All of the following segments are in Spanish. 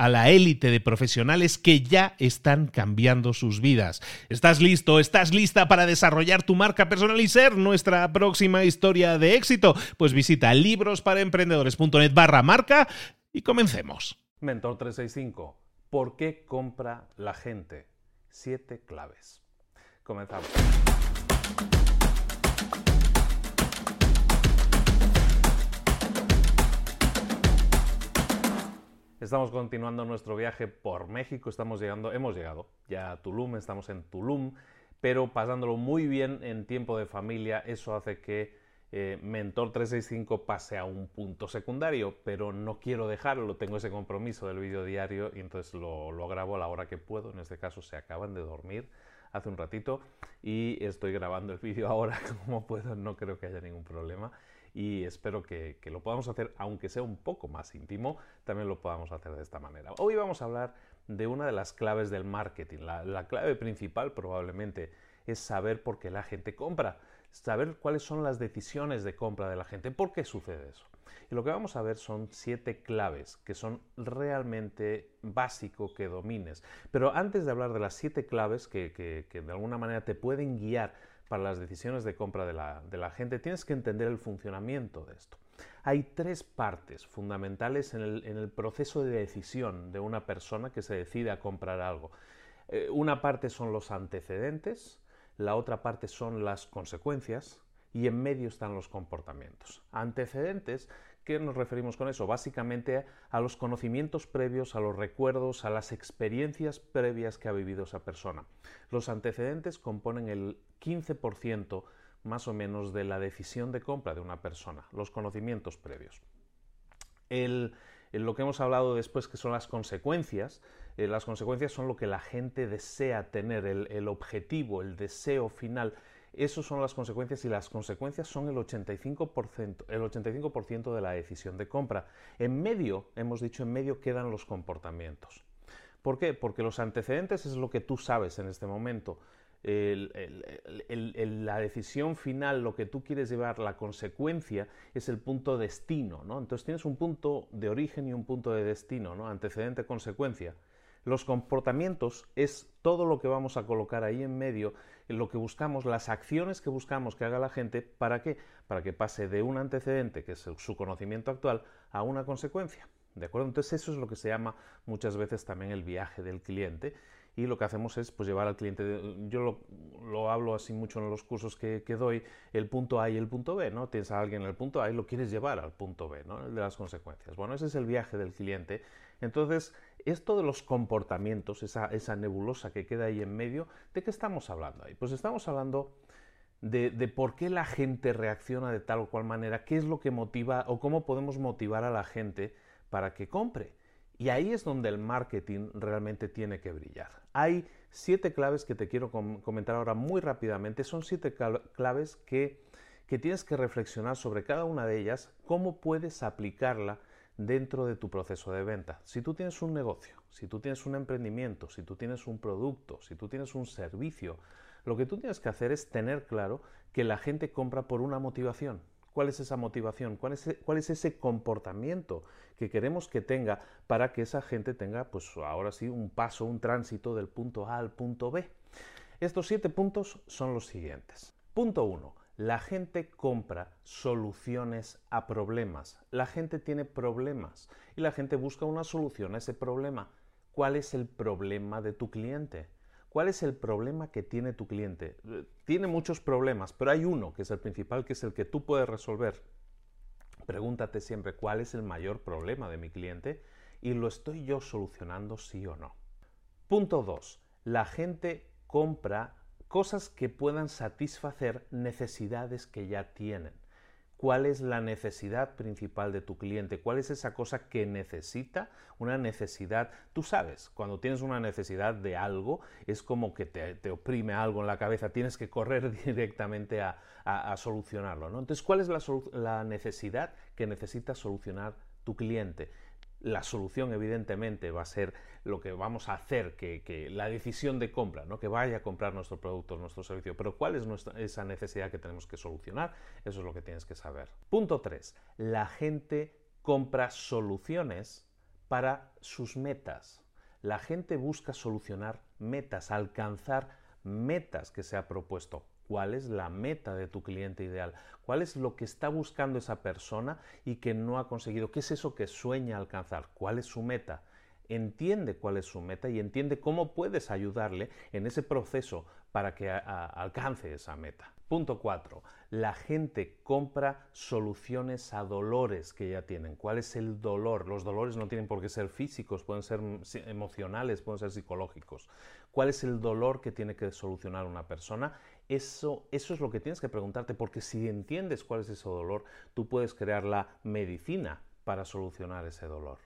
a la élite de profesionales que ya están cambiando sus vidas. ¿Estás listo? ¿Estás lista para desarrollar tu marca personal y ser nuestra próxima historia de éxito? Pues visita librosparaemprendedores.net barra marca y comencemos. Mentor 365. ¿Por qué compra la gente? Siete claves. Comenzamos. Estamos continuando nuestro viaje por México, estamos llegando, hemos llegado ya a Tulum, estamos en Tulum, pero pasándolo muy bien en tiempo de familia, eso hace que eh, Mentor 365 pase a un punto secundario, pero no quiero dejarlo, tengo ese compromiso del vídeo diario y entonces lo, lo grabo a la hora que puedo, en este caso se acaban de dormir hace un ratito y estoy grabando el vídeo ahora como puedo, no creo que haya ningún problema y espero que, lo podamos hacer, aunque sea un poco más íntimo, también lo podamos hacer de esta manera. Hoy vamos a hablar de una de las claves del marketing. La, clave principal probablemente es saber por qué la gente compra, saber cuáles son las decisiones de compra de la gente, por qué sucede eso. Y lo que vamos a ver son siete claves que son realmente básico que domines. Pero antes de hablar de las siete claves que, que de alguna manera te pueden guiar para las decisiones de compra de la, gente, tienes que entender el funcionamiento de esto. Hay tres partes fundamentales en el, proceso de decisión de una persona que se decide a comprar algo. Eh, una parte son los antecedentes, la otra parte son las consecuencias y en medio están los comportamientos. Antecedentes ¿Qué nos referimos con eso? Básicamente a los conocimientos previos, a los recuerdos, a las experiencias previas que ha vivido esa persona. Los antecedentes componen el 15% más o menos de la decisión de compra de una persona, los conocimientos previos. lo que hemos hablado después, que son las consecuencias, eh, las consecuencias son lo que la gente desea tener, el objetivo, el deseo final esas son las consecuencias y las consecuencias son el 85%, el 85 de la decisión de compra. En medio, hemos dicho, en medio quedan los comportamientos. ¿Por qué? Porque los antecedentes es lo que tú sabes en este momento. la decisión final, lo que tú quieres llevar, la consecuencia, es el punto destino. ¿no? Entonces tienes un punto de origen y un punto de destino, ¿no? antecedente, consecuencia. Los comportamientos es todo lo que vamos a colocar ahí en medio, lo que buscamos, las acciones que buscamos que haga la gente, ¿para qué? Para que pase de un antecedente, que es su conocimiento actual, a una consecuencia. ¿De acuerdo? Entonces eso es lo que se llama muchas veces también el viaje del cliente y lo que hacemos es pues, llevar al cliente, yo lo, hablo así mucho en los cursos que, doy, el punto A y el punto B, ¿no? Tienes a alguien en el punto A y lo quieres llevar al punto B, ¿no? El de las consecuencias. Bueno, ese es el viaje del cliente. Entonces, esto de los comportamientos, esa, nebulosa que queda ahí en medio, ¿de qué estamos hablando ahí? Pues estamos hablando de, por qué la gente reacciona de tal o cual manera, qué es lo que motiva o cómo podemos motivar a la gente para que compre. Y ahí es donde el marketing realmente tiene que brillar. Hay siete claves que te quiero comentar ahora muy rápidamente. Son siete claves que tienes que reflexionar sobre cada una de ellas, cómo puedes aplicarla dentro de tu proceso de venta. Si tú tienes un negocio, si tú tienes un emprendimiento, si tú tienes un producto, si tú tienes un servicio, lo que tú tienes que hacer es tener claro que la gente compra por una motivación. ¿Cuál es esa motivación? ¿Cuál es, cuál es ese comportamiento que queremos que tenga para que esa gente tenga, pues ahora sí, un paso, un tránsito del punto A al punto B? Estos siete puntos son los siguientes. Punto 1. La gente compra soluciones a problemas. La gente tiene problemas y la gente busca una solución a ese problema. ¿Cuál es el problema de tu cliente? ¿Cuál es el problema que tiene tu cliente? Tiene muchos problemas, pero hay uno que es el principal, que es el que tú puedes resolver. Pregúntate siempre cuál es el mayor problema de mi cliente y lo estoy yo solucionando sí o no. Punto 2. La gente compra cosas que puedan satisfacer necesidades que ya tienen. ¿Cuál es la necesidad principal de tu cliente? ¿Cuál es esa cosa que necesita? Una necesidad, tú sabes, cuando tienes una necesidad de algo, es como que te, oprime algo en la cabeza, tienes que correr directamente a, solucionarlo. ¿no? Entonces, ¿cuál es la necesidad que necesita solucionar tu cliente? La solución evidentemente va a ser lo que vamos a hacer, que, la decisión de compra, ¿no? que vaya a comprar nuestro producto, nuestro servicio. Pero ¿cuál es esa necesidad que tenemos que solucionar? Eso es lo que tienes que saber. Punto 3. La gente compra soluciones para sus metas. La gente busca solucionar metas, alcanzar metas que se ha propuesto cuál es la meta de tu cliente ideal, cuál es lo que está buscando esa persona y que no ha conseguido, qué es eso que sueña alcanzar, cuál es su meta. Entiende cuál es su meta y entiende cómo puedes ayudarle en ese proceso para que alcance esa meta. Punto 4. La gente compra soluciones a dolores que ya tienen. ¿Cuál es el dolor? Los dolores no tienen por qué ser físicos, pueden ser emocionales, pueden ser psicológicos. ¿Cuál es el dolor que tiene que solucionar una persona? Eso, eso es lo que tienes que preguntarte, porque si entiendes cuál es ese dolor, tú puedes crear la medicina para solucionar ese dolor.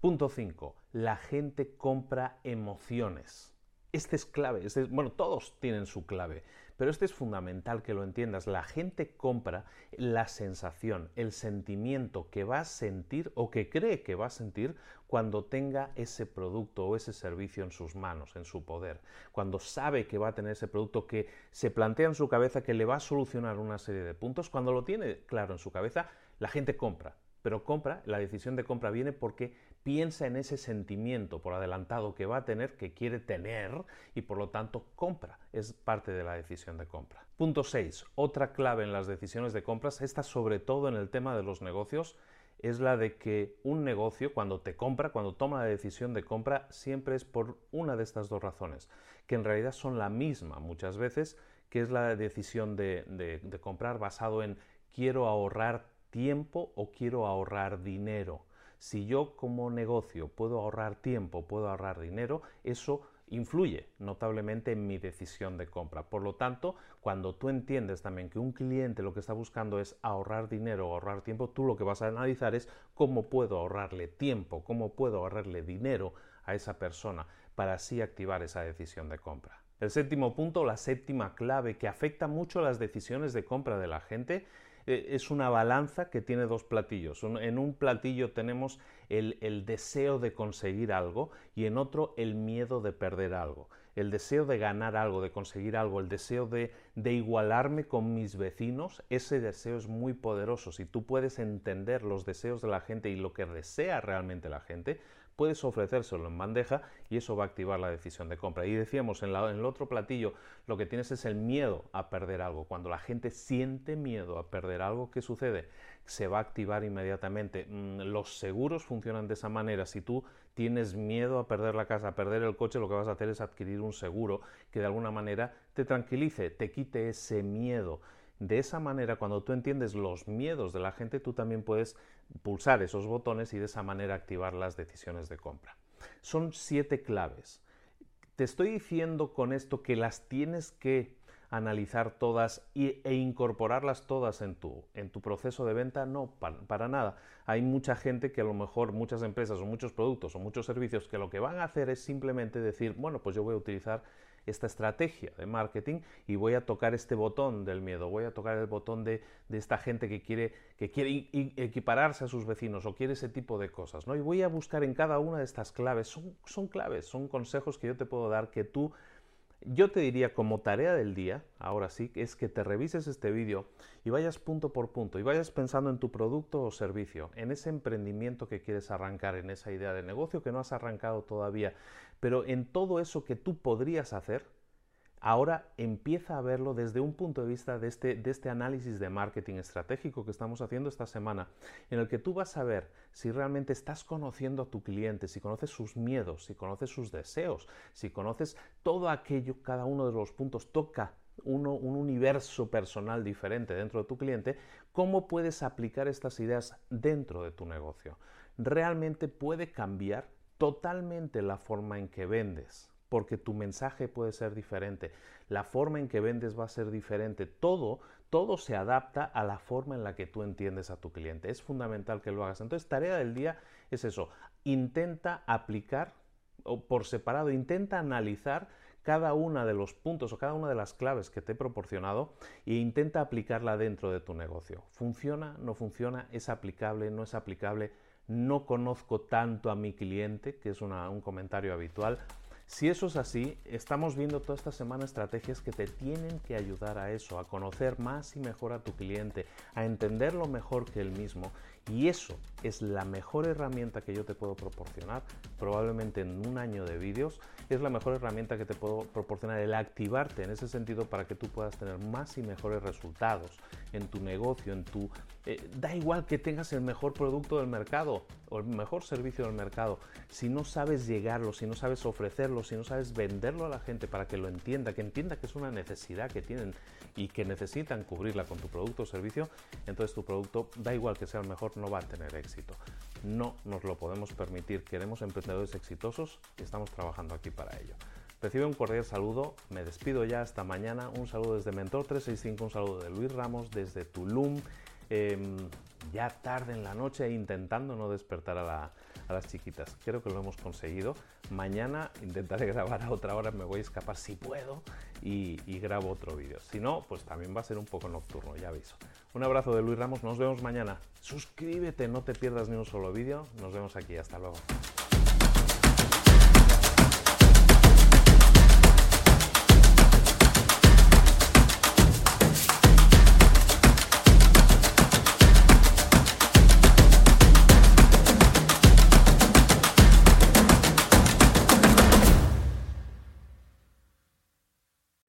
Punto 5. La gente compra emociones. Este es clave. Este bueno, todos tienen su clave. Pero este es fundamental que lo entiendas. La gente compra la sensación, el sentimiento que va a sentir o que cree que va a sentir cuando tenga ese producto o ese servicio en sus manos, en su poder. Cuando sabe que va a tener ese producto que se plantea en su cabeza que le va a solucionar una serie de puntos, cuando lo tiene claro en su cabeza, la gente compra. Pero compra, la decisión de compra viene porque piensa en ese sentimiento por adelantado que va a tener, que quiere tener y por lo tanto compra. Es parte de la decisión de compra. Punto 6. Otra clave en las decisiones de compras, esta sobre todo en el tema de los negocios, es la de que un negocio cuando te compra, cuando toma la decisión de compra, siempre es por una de estas dos razones, que en realidad son la misma muchas veces, que es la decisión de, de comprar basado en quiero ahorrar tiempo o quiero ahorrar dinero. Si yo como negocio puedo ahorrar tiempo, puedo ahorrar dinero, eso influye notablemente en mi decisión de compra. Por lo tanto, cuando tú entiendes también que un cliente lo que está buscando es ahorrar dinero o ahorrar tiempo, tú lo que vas a analizar es cómo puedo ahorrarle tiempo, cómo puedo ahorrarle dinero a esa persona para así activar esa decisión de compra. El séptimo punto, la séptima clave que afecta mucho las decisiones de compra de la gente es una balanza que tiene dos platillos. En un platillo tenemos el, deseo de conseguir algo y en otro el miedo de perder algo. El deseo de ganar algo, de conseguir algo, el deseo de, de igualarme con mis vecinos, ese deseo es muy poderoso. Si tú puedes entender los deseos de la gente y lo que desea realmente la gente, puedes ofrecérselo en bandeja y eso va a activar la decisión de compra. Y decíamos, en, el otro platillo lo que tienes es el miedo a perder algo. Cuando la gente siente miedo a perder algo, ¿qué sucede? Se va a activar inmediatamente. Mm, los seguros funcionan de esa manera. Si tú tienes miedo a perder la casa, a perder el coche, lo que vas a hacer es adquirir un seguro que de alguna manera te tranquilice, te quite ese miedo. De esa manera, cuando tú entiendes los miedos de la gente, tú también puedes pulsar esos botones y de esa manera activar las decisiones de compra. Son siete claves. Te estoy diciendo con esto que las tienes que analizar todas e incorporarlas todas en tu, en tu proceso de venta, no, para, nada. Hay mucha gente que a lo mejor, muchas empresas o muchos productos o muchos servicios que lo que van a hacer es simplemente decir, bueno, pues yo voy a utilizar esta estrategia de marketing y voy a tocar este botón del miedo, voy a tocar el botón de, esta gente que quiere, que quiere equipararse a sus vecinos o quiere ese tipo de cosas. ¿no? Y voy a buscar en cada una de estas claves, son, son claves, son consejos que yo te puedo dar que tú yo te diría como tarea del día, ahora sí, es que te revises este vídeo y vayas punto por punto y vayas pensando en tu producto o servicio, en ese emprendimiento que quieres arrancar, en esa idea de negocio que no has arrancado todavía, pero en todo eso que tú podrías hacer Ahora empieza a verlo desde un punto de vista de este, de este análisis de marketing estratégico que estamos haciendo esta semana, en el que tú vas a ver si realmente estás conociendo a tu cliente, si conoces sus miedos, si conoces sus deseos, si conoces todo aquello, cada uno de los puntos toca uno, un universo personal diferente dentro de tu cliente, cómo puedes aplicar estas ideas dentro de tu negocio. Realmente puede cambiar totalmente la forma en que vendes porque tu mensaje puede ser diferente, la forma en que vendes va a ser diferente, todo, todo se adapta a la forma en la que tú entiendes a tu cliente. Es fundamental que lo hagas. Entonces, tarea del día es eso, intenta aplicar o por separado, intenta analizar cada uno de los puntos o cada una de las claves que te he proporcionado e intenta aplicarla dentro de tu negocio. ¿Funciona? ¿No funciona? ¿Es aplicable? ¿No es aplicable? No conozco tanto a mi cliente, que es un comentario habitual. Si eso es así, estamos viendo toda esta semana estrategias que te tienen que ayudar a eso, a conocer más y mejor a tu cliente, a entenderlo mejor que él mismo. Y eso es la mejor herramienta que yo te puedo proporcionar, probablemente en un año de vídeos, es la mejor herramienta que te puedo proporcionar el activarte en ese sentido para que tú puedas tener más y mejores resultados en tu negocio, en tu... Eh, da igual que tengas el mejor producto del mercado o el mejor servicio del mercado, si no sabes llegarlo, si no sabes ofrecerlo, si no sabes venderlo a la gente para que lo entienda, que entienda que es una necesidad que tienen y que necesitan cubrirla con tu producto o servicio, entonces tu producto, da igual que sea el mejor, no va a tener éxito. No nos lo podemos permitir. Queremos emprendedores exitosos y estamos trabajando aquí para ello. Recibe un cordial saludo, me despido ya hasta mañana, un saludo desde Mentor 365, un saludo de Luis Ramos desde Tulum, em, ya tarde en la noche intentando no despertar a, las chiquitas. Creo que lo hemos conseguido. Mañana intentaré grabar a otra hora, me voy a escapar si puedo y, y grabo otro vídeo. Si no, pues también va a ser un poco nocturno, ya aviso. Un abrazo de Luis Ramos, nos vemos mañana. Suscríbete, no te pierdas ni un solo vídeo. Nos vemos aquí, hasta luego.